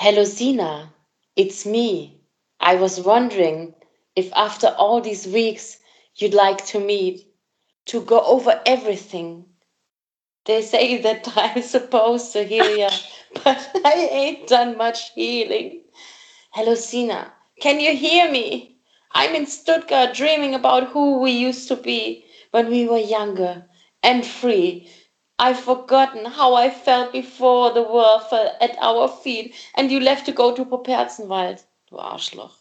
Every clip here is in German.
Hello, Sina. It's me. I was wondering if after all these weeks you'd like to meet, to go over everything. They say that I'm supposed to heal you, but I ain't done much healing. Hello, Sina. Can you hear me? I'm in Stuttgart dreaming about who we used to be when we were younger and free. I've forgotten how I felt before the world fell at our feet and you left to go to Poperzenwald. Du Arschloch.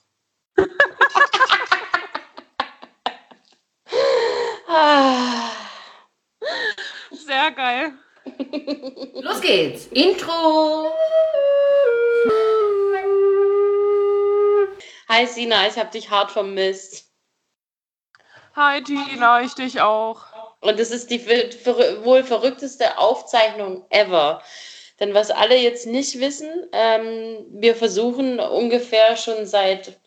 Sehr geil. Los geht's. Intro. Hi Sina, ich habe dich hart vermisst. Hi Tina, ich dich auch. Und es ist die wohl verrückteste Aufzeichnung ever. Denn was alle jetzt nicht wissen, ähm, wir versuchen ungefähr schon seit,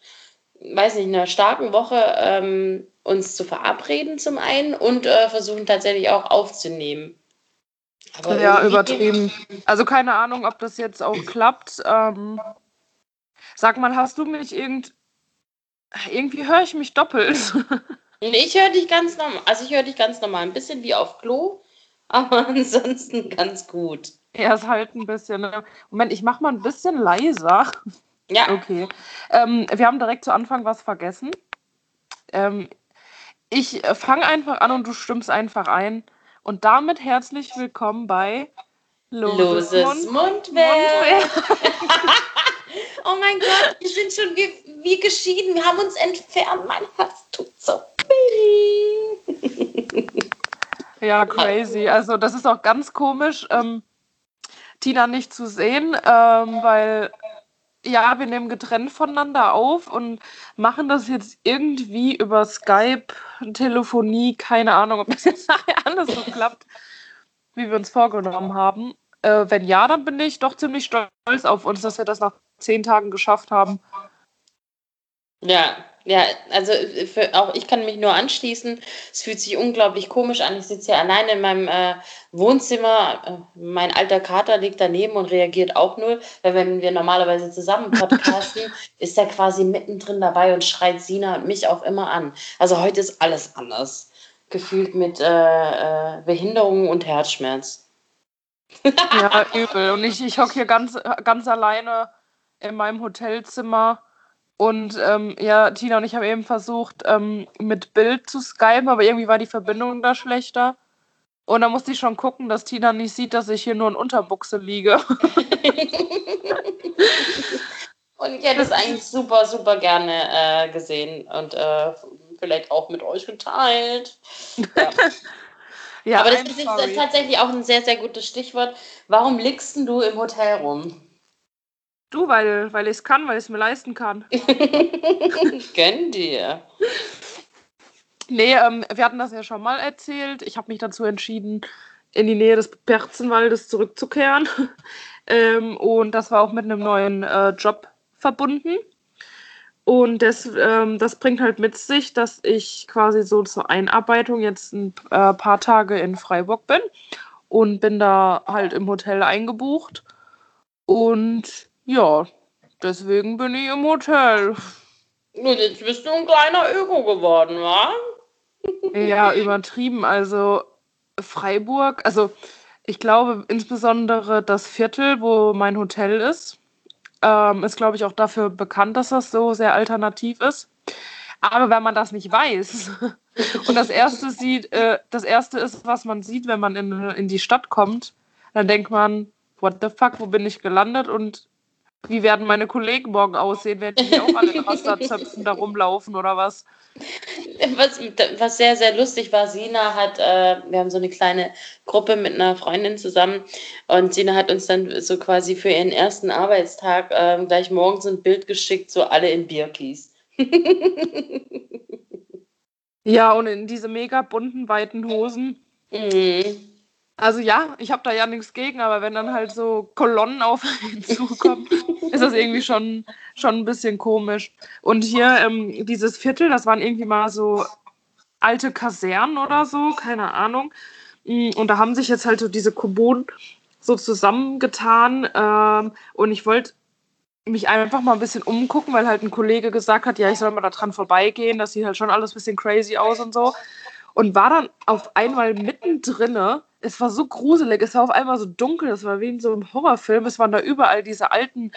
weiß nicht, einer starken Woche ähm, uns zu verabreden zum einen und äh, versuchen tatsächlich auch aufzunehmen. Aber ja, übertrieben. Also keine Ahnung, ob das jetzt auch klappt. Ähm, sag mal, hast du mich irgend... Irgendwie höre ich mich doppelt. Ich höre dich ganz normal. Also ich höre dich ganz normal. Ein bisschen wie auf Klo, aber ansonsten ganz gut. Ja, ist halt ein bisschen. Ne? Moment, ich mache mal ein bisschen leiser. Ja. Okay. Ähm, wir haben direkt zu Anfang was vergessen. Ähm, ich fange einfach an und du stimmst einfach ein. Und damit herzlich willkommen bei Loses, Loses Mund Mundwerk. oh mein Gott, wir sind schon wie, wie geschieden. Wir haben uns entfernt. Mein Herz tut so ja, crazy. Also das ist auch ganz komisch, ähm, Tina nicht zu sehen, ähm, weil ja, wir nehmen getrennt voneinander auf und machen das jetzt irgendwie über Skype, Telefonie, keine Ahnung, ob das jetzt nachher alles so klappt, wie wir uns vorgenommen haben. Äh, wenn ja, dann bin ich doch ziemlich stolz auf uns, dass wir das nach zehn Tagen geschafft haben. Ja, ja, also für, auch ich kann mich nur anschließen. Es fühlt sich unglaublich komisch an. Ich sitze hier alleine in meinem äh, Wohnzimmer. Äh, mein alter Kater liegt daneben und reagiert auch null. Weil wenn wir normalerweise zusammen podcasten, ist er quasi mittendrin dabei und schreit Sina und mich auch immer an. Also heute ist alles anders. Gefühlt mit äh, äh Behinderung und Herzschmerz. ja, übel. Und ich, ich hocke hier ganz, ganz alleine in meinem Hotelzimmer und ähm, ja, Tina und ich haben eben versucht, ähm, mit Bild zu skypen, aber irgendwie war die Verbindung da schlechter. Und da musste ich schon gucken, dass Tina nicht sieht, dass ich hier nur in Unterbuchse liege. und ich hätte es eigentlich super, super gerne äh, gesehen und äh, vielleicht auch mit euch geteilt. Ja. ja aber das ist sorry. tatsächlich auch ein sehr, sehr gutes Stichwort. Warum liegst du im Hotel rum? Du, weil, weil ich es kann, weil ich es mir leisten kann. Gönn dir. Nee, ähm, wir hatten das ja schon mal erzählt. Ich habe mich dazu entschieden, in die Nähe des Perzenwaldes zurückzukehren. ähm, und das war auch mit einem neuen äh, Job verbunden. Und das, ähm, das bringt halt mit sich, dass ich quasi so zur Einarbeitung jetzt ein äh, paar Tage in Freiburg bin und bin da halt im Hotel eingebucht. Und ja, deswegen bin ich im Hotel. Und jetzt bist du ein kleiner Öko geworden, wa? ja, übertrieben. Also Freiburg, also ich glaube insbesondere das Viertel, wo mein Hotel ist, ähm, ist, glaube ich, auch dafür bekannt, dass das so sehr alternativ ist. Aber wenn man das nicht weiß und das erste sieht, äh, das erste ist, was man sieht, wenn man in, in die Stadt kommt, dann denkt man, what the fuck, wo bin ich gelandet? Und wie werden meine Kollegen morgen aussehen? Werden die auch alle in Rasterzöpfen da rumlaufen oder was? was? Was sehr, sehr lustig war, Sina hat, äh, wir haben so eine kleine Gruppe mit einer Freundin zusammen und Sina hat uns dann so quasi für ihren ersten Arbeitstag äh, gleich morgens ein Bild geschickt, so alle in Birkis. ja, und in diese mega bunten, weiten Hosen. Mhm. Also ja, ich habe da ja nichts gegen, aber wenn dann halt so Kolonnen auf einen zukommen, ist das irgendwie schon, schon ein bisschen komisch. Und hier ähm, dieses Viertel, das waren irgendwie mal so alte Kasernen oder so, keine Ahnung. Mm, und da haben sich jetzt halt so diese Kommunen so zusammengetan. Ähm, und ich wollte mich einfach mal ein bisschen umgucken, weil halt ein Kollege gesagt hat, ja, ich soll mal da dran vorbeigehen, das sieht halt schon alles ein bisschen crazy aus und so. Und war dann auf einmal mittendrin. Es war so gruselig, es war auf einmal so dunkel, es war wie in so einem Horrorfilm. Es waren da überall diese alten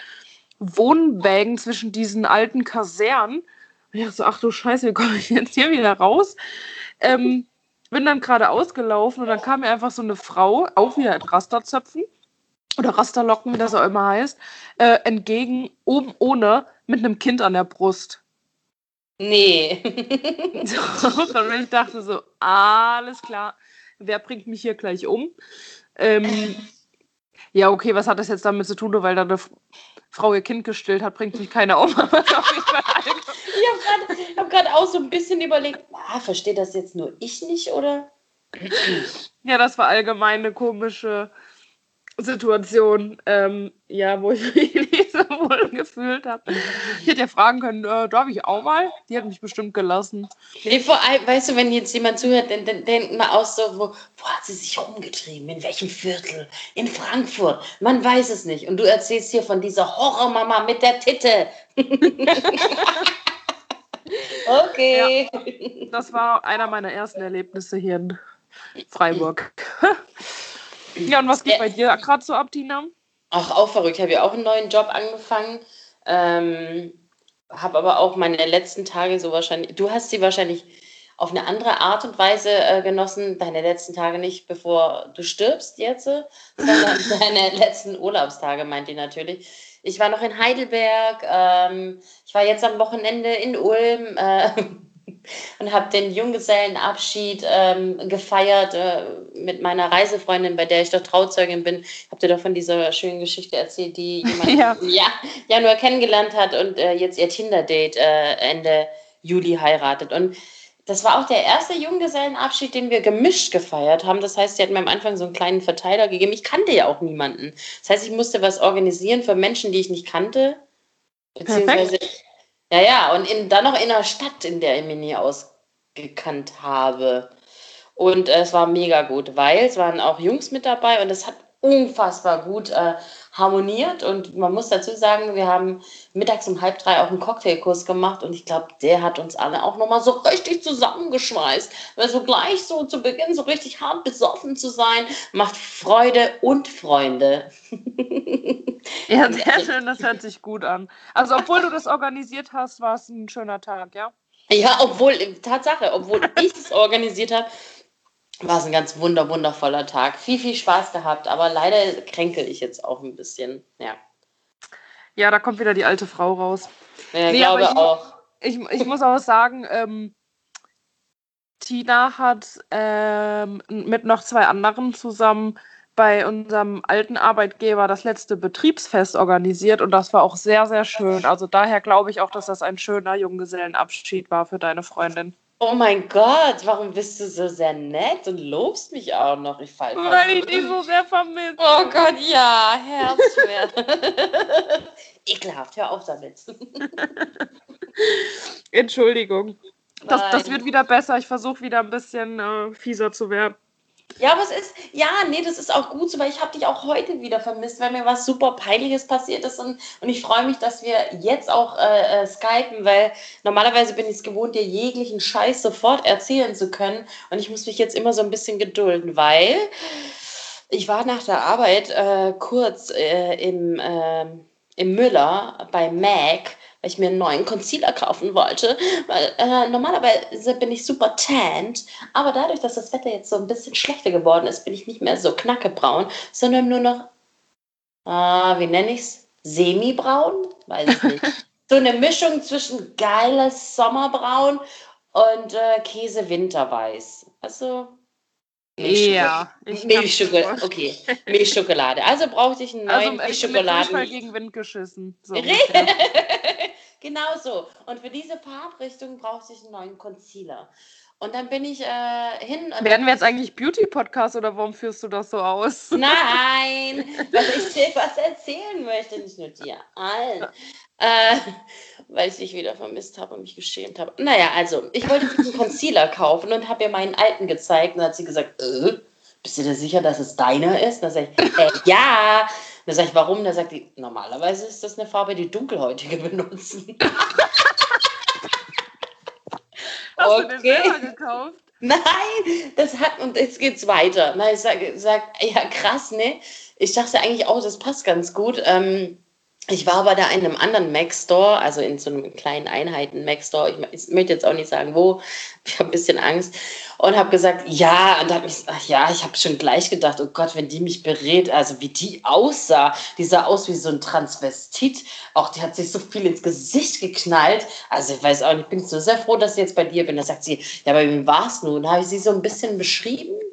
Wohnwägen zwischen diesen alten Kasernen. Und ich dachte so, ach du Scheiße, wie komme ich jetzt hier wieder raus? Ähm, bin dann gerade ausgelaufen und dann kam mir einfach so eine Frau, auch wieder in Rasterzöpfen oder Rasterlocken, wie das auch immer heißt, äh, entgegen, oben ohne, mit einem Kind an der Brust. Nee. und ich dachte so, alles klar, wer bringt mich hier gleich um? Ähm, ja, okay, was hat das jetzt damit zu tun, nur weil da eine Frau ihr Kind gestillt hat, bringt mich keiner um. ich habe gerade hab auch so ein bisschen überlegt, ah, versteht das jetzt nur ich nicht, oder? ja, das war allgemein eine komische Situation, ähm, ja, wo ich mich nicht so wohl gefühlt habe. Ich hätte ja fragen können, äh, darf ich auch mal? Die hat mich bestimmt gelassen. Nee, vor allem, weißt du, wenn jetzt jemand zuhört, dann, dann denkt man auch so, wo, wo hat sie sich rumgetrieben? In welchem Viertel? In Frankfurt? Man weiß es nicht. Und du erzählst hier von dieser Horrormama mit der Titte. okay. Ja, das war einer meiner ersten Erlebnisse hier in Freiburg. Ja, und was geht bei dir gerade so ab, Tina? Ach, auch verrückt. Ich habe ja auch einen neuen Job angefangen. Ähm, habe aber auch meine letzten Tage so wahrscheinlich. Du hast sie wahrscheinlich auf eine andere Art und Weise äh, genossen, deine letzten Tage nicht, bevor du stirbst jetzt, sondern deine letzten Urlaubstage, meint ihr natürlich. Ich war noch in Heidelberg, ähm, ich war jetzt am Wochenende in Ulm. Äh, und habe den Junggesellenabschied ähm, gefeiert äh, mit meiner Reisefreundin, bei der ich doch Trauzeugin bin. Habt ihr doch von dieser schönen Geschichte erzählt, die jemand ja. ja, Januar kennengelernt hat und äh, jetzt ihr Tinder-Date äh, Ende Juli heiratet. Und das war auch der erste Junggesellenabschied, den wir gemischt gefeiert haben. Das heißt, sie hat mir am Anfang so einen kleinen Verteiler gegeben. Ich kannte ja auch niemanden. Das heißt, ich musste was organisieren für Menschen, die ich nicht kannte. Beziehungsweise Perfekt. Ja, ja, und in, dann noch in der Stadt, in der ich mich nie ausgekannt habe. Und äh, es war mega gut, weil es waren auch Jungs mit dabei und es hat unfassbar gut äh, harmoniert. Und man muss dazu sagen, wir haben mittags um halb drei auch einen Cocktailkurs gemacht und ich glaube, der hat uns alle auch nochmal so richtig zusammengeschweißt. Weil so gleich so zu Beginn so richtig hart besoffen zu sein, macht Freude und Freunde. ja, sehr schön, das hört sich gut an. Also, obwohl du das organisiert hast, war es ein schöner Tag, ja? Ja, obwohl, Tatsache, obwohl ich es organisiert habe, war es ein ganz wunder, wundervoller Tag. Viel, viel Spaß gehabt, aber leider kränkel ich jetzt auch ein bisschen. Ja. Ja, da kommt wieder die alte Frau raus. Ja, nee, glaube ich, auch. Ich, ich muss auch sagen, ähm, Tina hat ähm, mit noch zwei anderen zusammen bei unserem alten Arbeitgeber das letzte Betriebsfest organisiert und das war auch sehr, sehr schön. Also daher glaube ich auch, dass das ein schöner Junggesellenabschied war für deine Freundin. Oh mein Gott, warum bist du so sehr nett und lobst mich auch noch? Ich fall Weil ich dich so sehr vermisse. Oh Gott, ja, Herzschmerz. Ekelhaft, hör auf damit. Entschuldigung. Das, das wird wieder besser. Ich versuche wieder ein bisschen äh, fieser zu werden. Ja, aber es ist, ja, nee, das ist auch gut so, weil ich habe dich auch heute wieder vermisst, weil mir was super Peinliches passiert ist und, und ich freue mich, dass wir jetzt auch äh, äh, skypen, weil normalerweise bin ich es gewohnt, dir jeglichen Scheiß sofort erzählen zu können und ich muss mich jetzt immer so ein bisschen gedulden, weil ich war nach der Arbeit äh, kurz äh, im, ähm, im Müller bei Mac weil ich mir einen neuen Concealer kaufen wollte. Weil äh, normalerweise bin ich super tanned, aber dadurch, dass das Wetter jetzt so ein bisschen schlechter geworden ist, bin ich nicht mehr so knackebraun, sondern nur noch, äh, wie nenne ich es? Semi-braun? Weiß ich nicht. so eine Mischung zwischen geiles Sommerbraun und äh, Käse-Winterweiß. Also. Ja, Milchschokolade. Okay, Milchschokolade. Also brauchte ich einen also, neuen also, Milchschokoladen. Ich gegen Wind geschissen. So Genau so. Und für diese Farbrichtung brauchte ich einen neuen Concealer. Und dann bin ich äh, hin. Werden wir jetzt eigentlich Beauty-Podcast oder warum führst du das so aus? Nein, weil ich dir was erzählen möchte, nicht nur dir, allen. Äh, weil ich dich wieder vermisst habe und mich geschämt habe. Naja, also, ich wollte diesen Concealer kaufen und habe ihr meinen alten gezeigt und hat sie gesagt, äh, bist du dir sicher, dass es deiner ist? Und dann sage ich, äh, ja, dann sage ich, warum? Dann sagt die, normalerweise ist das eine Farbe, die Dunkelhäutige benutzen. Hast du den selber gekauft? Nein, das hat, und jetzt geht's weiter. Na, ich sage, sag, ja, krass, ne? Ich dachte eigentlich auch, das passt ganz gut. Ähm, ich war aber da in einem anderen Mac Store, also in so einem kleinen Einheiten Mac Store. Ich, ich möchte jetzt auch nicht sagen, wo. Ich habe ein bisschen Angst und habe gesagt, ja. Und habe mich, ach ja, ich habe schon gleich gedacht, oh Gott, wenn die mich berät, also wie die aussah, die sah aus wie so ein Transvestit. Auch die hat sich so viel ins Gesicht geknallt. Also ich weiß auch nicht, ich bin so sehr froh, dass ich jetzt bei dir bin. Da sagt sie, ja, bei wem war es nun? Habe ich sie so ein bisschen beschrieben?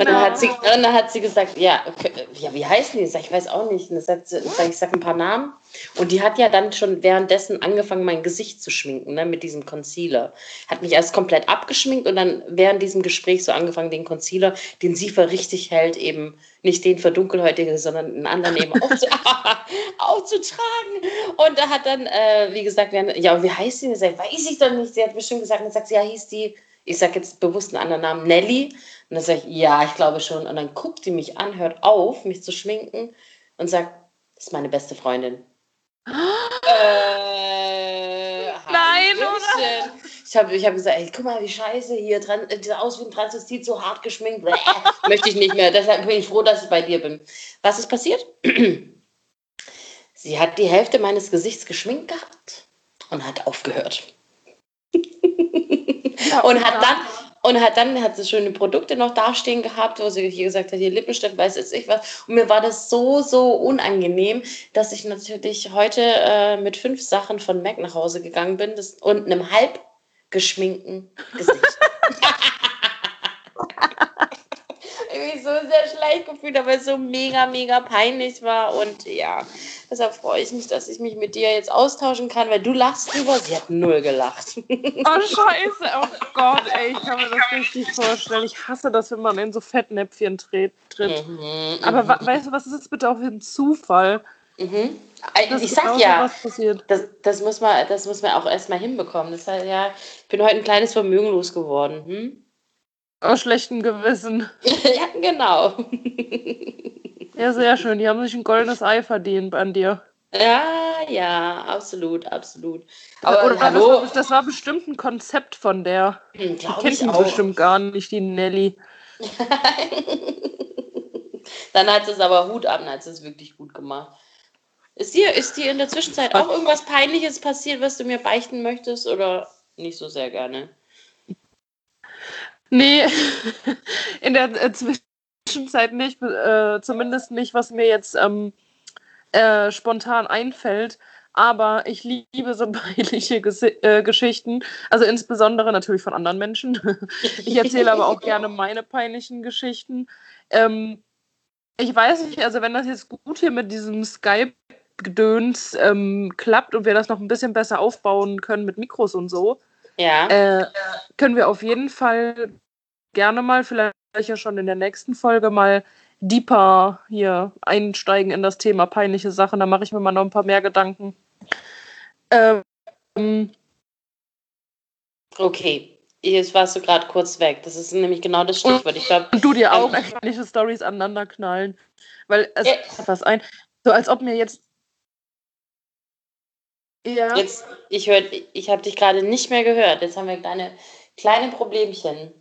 Und dann, hat sie, und dann hat sie gesagt, ja, okay, ja wie heißen die? Ich, sag, ich weiß auch nicht. Sagt sie, sag, ich sag ein paar Namen. Und die hat ja dann schon währenddessen angefangen, mein Gesicht zu schminken, ne, mit diesem Concealer. Hat mich erst komplett abgeschminkt und dann während diesem Gespräch so angefangen, den Concealer, den sie für richtig hält, eben nicht den für Dunkelhäutige, sondern einen anderen eben aufzu aufzutragen. Und da hat dann, äh, wie gesagt, ja, wie heißt sie? Gesagt, weiß ich doch nicht. Sie hat bestimmt gesagt, und sagt sie, ja, hieß die, ich sag jetzt bewusst einen anderen Namen, Nelly. Und dann sage ich, ja, ich glaube schon. Und dann guckt die mich an, hört auf, mich zu schminken und sagt, das ist meine beste Freundin. äh, Nein, oder? Ich habe ich hab gesagt, ey, guck mal, wie scheiße hier, dran, äh, aus wie ein Transvestit, so hart geschminkt. Bläh, möchte ich nicht mehr. Deshalb bin ich froh, dass ich bei dir bin. Was ist passiert? Sie hat die Hälfte meines Gesichts geschminkt gehabt und hat aufgehört. Ja, und hat dann, und hat dann hat sie schöne Produkte noch dastehen gehabt, wo sie hier gesagt hat, hier Lippenstift, weiß jetzt ich was. Und mir war das so, so unangenehm, dass ich natürlich heute äh, mit fünf Sachen von Mac nach Hause gegangen bin das, und einem halb geschminkten Gesicht. so sehr schlecht gefühlt, aber es so mega, mega peinlich war. Und ja, deshalb freue ich mich, dass ich mich mit dir jetzt austauschen kann, weil du lachst drüber. Sie hat null gelacht. Oh, scheiße. Oh Gott, ey, ich kann mir das richtig vorstellen. Ich hasse das, wenn man in so Fettnäpfchen tritt. Mhm, aber mhm. weißt du, was ist jetzt bitte auch für ein Zufall? Mhm. Das ich sag ja, das, das, muss man, das muss man auch erstmal hinbekommen. Das heißt, ja, ich bin heute ein kleines Vermögen losgeworden. Hm? Aus schlechtem Gewissen. ja, genau. ja, sehr schön. Die haben sich ein goldenes Ei verdient an dir. Ja, ja, absolut, absolut. Aber Oder hallo. Das, das war bestimmt ein Konzept von der. Hm, die kennt ihn bestimmt gar nicht, die Nelly. dann hat es aber Hut ab, dann hat es wirklich gut gemacht. Ist dir, ist dir in der Zwischenzeit auch irgendwas Peinliches passiert, was du mir beichten möchtest oder nicht so sehr gerne? Nee, in der äh, Zwischenzeit nicht, äh, zumindest nicht, was mir jetzt ähm, äh, spontan einfällt. Aber ich liebe so peinliche Ges äh, Geschichten, also insbesondere natürlich von anderen Menschen. ich erzähle aber auch gerne meine peinlichen Geschichten. Ähm, ich weiß nicht, also wenn das jetzt gut hier mit diesem Skype-Gedöns ähm, klappt und wir das noch ein bisschen besser aufbauen können mit Mikros und so, ja. Äh, können wir auf jeden Fall gerne mal, vielleicht ja schon in der nächsten Folge mal deeper hier einsteigen in das Thema peinliche Sachen. Da mache ich mir mal noch ein paar mehr Gedanken. Ähm, okay, jetzt warst du gerade kurz weg. Das ist nämlich genau das Stichwort. Ich glaub, und du dir auch ähm, peinliche Stories aneinander knallen. Weil es äh, was ein. So als ob mir jetzt. Ja. Jetzt, ich hör, ich habe dich gerade nicht mehr gehört. Jetzt haben wir kleine, kleine Problemchen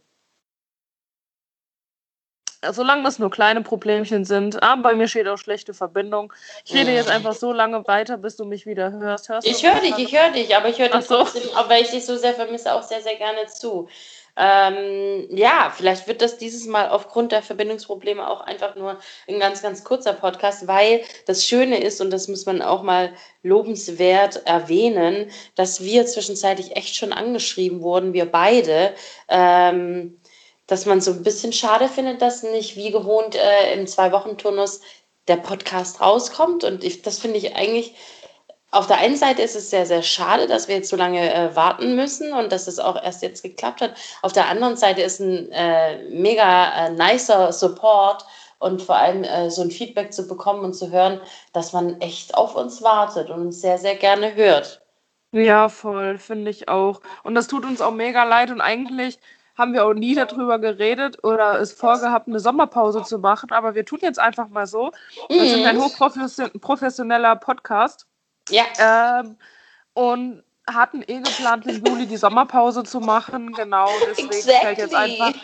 solange das nur kleine Problemchen sind. Aber bei mir steht auch schlechte Verbindung. Ich rede jetzt einfach so lange weiter, bis du mich wieder hörst. hörst ich höre dich, ich höre dich, aber ich höre dich so. trotzdem, auch weil ich dich so sehr vermisse, auch sehr, sehr gerne zu. Ähm, ja, vielleicht wird das dieses Mal aufgrund der Verbindungsprobleme auch einfach nur ein ganz, ganz kurzer Podcast, weil das Schöne ist, und das muss man auch mal lobenswert erwähnen, dass wir zwischenzeitlich echt schon angeschrieben wurden, wir beide. Ähm, dass man so ein bisschen schade findet, dass nicht wie gewohnt äh, im Zwei-Wochen-Turnus der Podcast rauskommt. Und ich, das finde ich eigentlich, auf der einen Seite ist es sehr, sehr schade, dass wir jetzt so lange äh, warten müssen und dass es auch erst jetzt geklappt hat. Auf der anderen Seite ist ein äh, mega äh, nicer Support und vor allem äh, so ein Feedback zu bekommen und zu hören, dass man echt auf uns wartet und uns sehr, sehr gerne hört. Ja, voll, finde ich auch. Und das tut uns auch mega leid und eigentlich haben wir auch nie darüber geredet oder es vorgehabt, eine Sommerpause zu machen. Aber wir tun jetzt einfach mal so. Wir sind ein Mhm. hochprofessioneller Podcast. Ja, Ähm, und hatten eh geplant, im Juli die Sommerpause zu machen. Genau, deswegen fällt jetzt Exactly. einfach,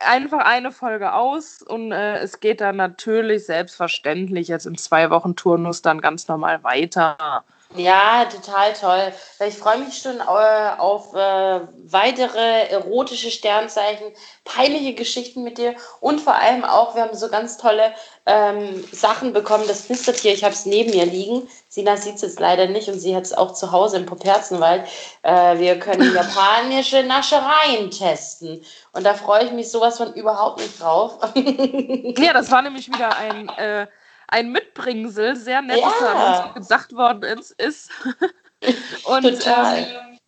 einfach eine Folge aus. Und äh, es geht dann natürlich selbstverständlich jetzt in zwei Wochen Turnus dann ganz normal weiter. Ja, total toll. Ich freue mich schon äh, auf äh, weitere erotische Sternzeichen, peinliche Geschichten mit dir und vor allem auch, wir haben so ganz tolle ähm, Sachen bekommen. Das knistert hier, ich habe es neben mir liegen. Sina sieht es jetzt leider nicht und sie hat es auch zu Hause im Poperzenwald. Äh, wir können japanische Naschereien testen. Und da freue ich mich sowas von überhaupt nicht drauf. Ja, das war nämlich wieder ein, äh, ein Mitbringsel, sehr nett, Ja. an uns gedacht worden ist. ist. Und Total. Ähm,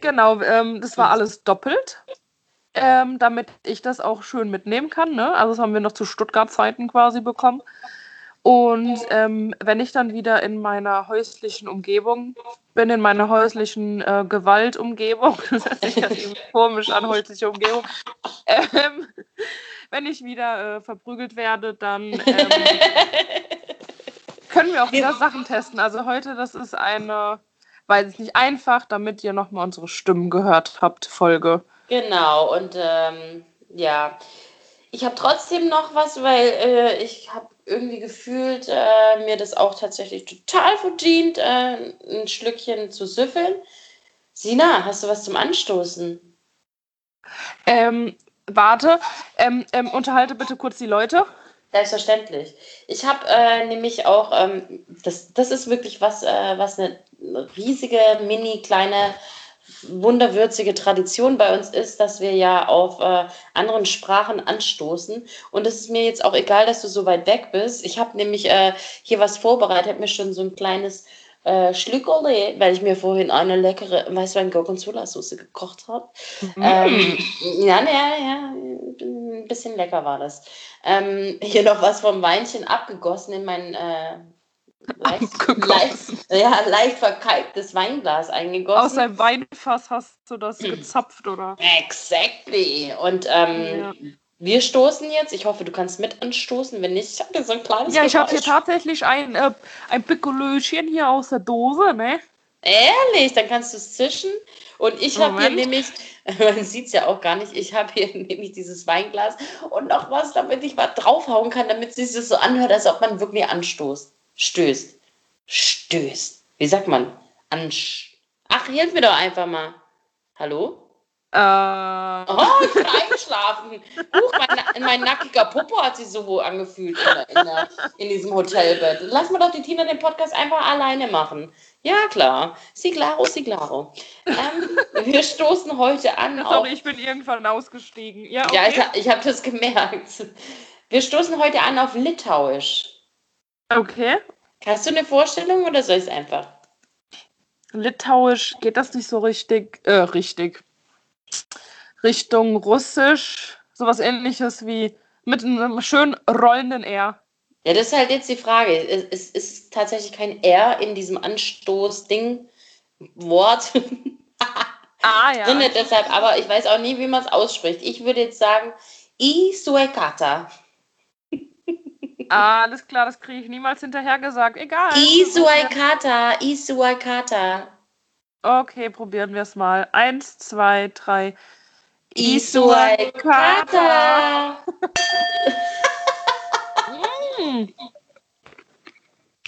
genau, ähm, das war alles doppelt, ähm, damit ich das auch schön mitnehmen kann. Ne? Also das haben wir noch zu Stuttgart-Zeiten quasi bekommen. Und ähm, wenn ich dann wieder in meiner häuslichen Umgebung bin, in meiner häuslichen äh, Gewaltumgebung, das hört sich irgendwie komisch an, häusliche Umgebung, ähm, wenn ich wieder äh, verprügelt werde, dann ähm, können wir auch wieder Sachen testen. Also heute, das ist eine, weiß ich nicht, einfach, damit ihr nochmal unsere Stimmen gehört habt, Folge. Genau, und ähm, ja, ich habe trotzdem noch was, weil äh, ich habe irgendwie gefühlt, äh, mir das auch tatsächlich total verdient, äh, ein Schlückchen zu süffeln. Sina, hast du was zum Anstoßen? Ähm, warte, ähm, ähm, unterhalte bitte kurz die Leute. Selbstverständlich. Ich habe äh, nämlich auch, ähm, das, das ist wirklich was, äh, was eine riesige, mini, kleine, wunderwürzige Tradition bei uns ist, dass wir ja auf äh, anderen Sprachen anstoßen. Und es ist mir jetzt auch egal, dass du so weit weg bist. Ich habe nämlich äh, hier was vorbereitet, habe mir schon so ein kleines äh, Schlückerle, weil ich mir vorhin eine leckere Weißwein Gorgonzola Soße gekocht habe. Ähm, ja, ja, ja, ein bisschen lecker war das. Ähm, hier noch was vom Weinchen abgegossen in mein äh, leicht, leicht, ja, leicht verkalktes Weinglas Aus eingegossen. deinem Weinfass hast du das gezapft, oder? Exactly. Und ähm, Ja. Wir stoßen jetzt. Ich hoffe, du kannst mit anstoßen. Wenn nicht, ich habe hier so ein kleines Ja, ich habe hier tatsächlich ein, äh, ein Pikolöchen hier aus der Dose, ne? Ehrlich, dann kannst du es zischen. Und ich habe hier nämlich, man sieht es ja auch gar nicht, ich habe hier nämlich dieses Weinglas und noch was, damit ich was draufhauen kann, damit es sich so anhört, als ob man wirklich anstoßt. Stößt. Stößt. Wie sagt man? Ansch Ach, hilf mir doch einfach mal. Hallo? Äh, Oh, ich bin eingeschlafen. Huch, mein, mein nackiger Popo hat sich so angefühlt in, in, der, in diesem Hotelbett. Lass mal doch die Tina den Podcast einfach alleine machen. Ja, klar. Siglaro, Siglaro. Ähm, wir stoßen heute an auf... sorry, ich bin irgendwann ausgestiegen. Ja, okay. Ja, ich, ich habe das gemerkt. Wir stoßen heute an auf Litauisch. okay. Hast du eine Vorstellung oder soll ich es einfach? Litauisch geht das nicht so richtig, äh, richtig. Richtung Russisch, sowas ähnliches wie mit einem schön rollenden R. Ja, das ist halt jetzt die Frage. Es, es ist tatsächlich kein R in diesem Anstoß-Ding. Wort. Ah ja. drin, deshalb, aber ich weiß auch nie, wie man es ausspricht. Ich würde jetzt sagen, Isuekata. Ah, alles klar, das kriege ich niemals hinterher gesagt. Egal. Isuekata, Isuekata. Okay, probieren wir es mal. Eins, zwei, drei. Isuekata. Hm.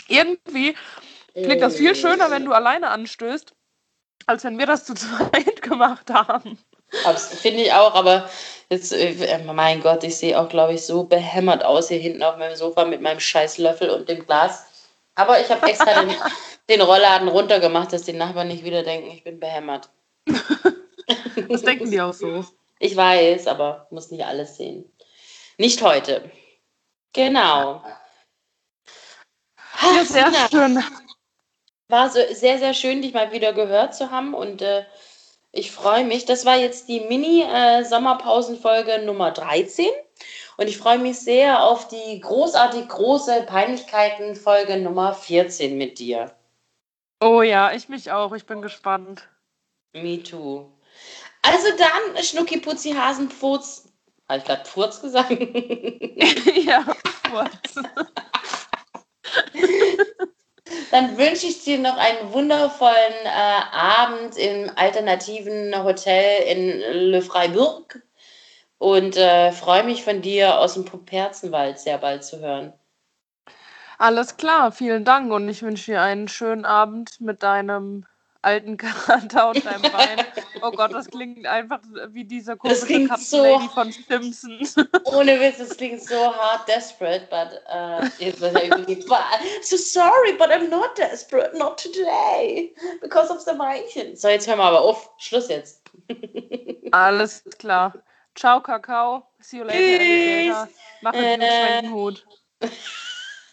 Irgendwie klingt das viel schöner, wenn du alleine anstößt, als wenn wir das zu zweit gemacht haben. Finde ich auch, aber jetzt, äh, mein Gott, ich sehe auch, glaube ich, so behämmert aus hier hinten auf meinem Sofa mit meinem scheiß Löffel und dem Glas. Aber ich habe extra den, den Rollladen runtergemacht, dass die Nachbarn nicht wieder denken, ich bin behämmert. Das denken die auch so. Ich weiß, aber muss nicht alles sehen. Nicht heute. Genau. Ja, sehr Sina, schön. War so sehr, sehr schön, dich mal wieder gehört zu haben und äh, ich freue mich. Das war jetzt die Mini-Sommerpausenfolge Nummer 13 und ich freue mich sehr auf die großartig große Peinlichkeiten-Folge Nummer 14 mit dir. Oh ja, ich mich auch. Ich bin gespannt. Me too. Also dann, Schnucki, Putzi, Hasenpfurz. Habe ich gerade Pfurz gesagt? ja, Furz. Dann wünsche ich dir noch einen wundervollen äh, Abend im alternativen Hotel in Le Freiburg und äh, freue mich von dir aus dem Puperzenwald sehr bald zu hören. Alles klar, vielen Dank und ich wünsche dir einen schönen Abend mit deinem alten Charakter und deinem Wein. Oh Gott, das klingt einfach wie diese komische Katzenlady so- von Simpsons. Ohne Witz, es klingt so hard desperate, but uh, it was irgendwie so sorry, but I'm not desperate, not today, because of the Weinchen. So, jetzt hören wir aber auf. Schluss jetzt. Alles klar. Ciao, Kakao. See you later, Alligator. Mach einen Äh. Schwenkenhut.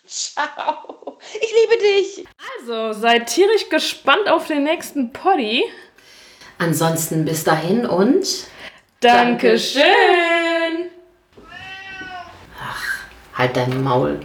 Ciao. Ich liebe dich. Also, seid tierisch gespannt auf den nächsten Poddy. Ansonsten bis dahin und Dankeschön! halt dein Maul.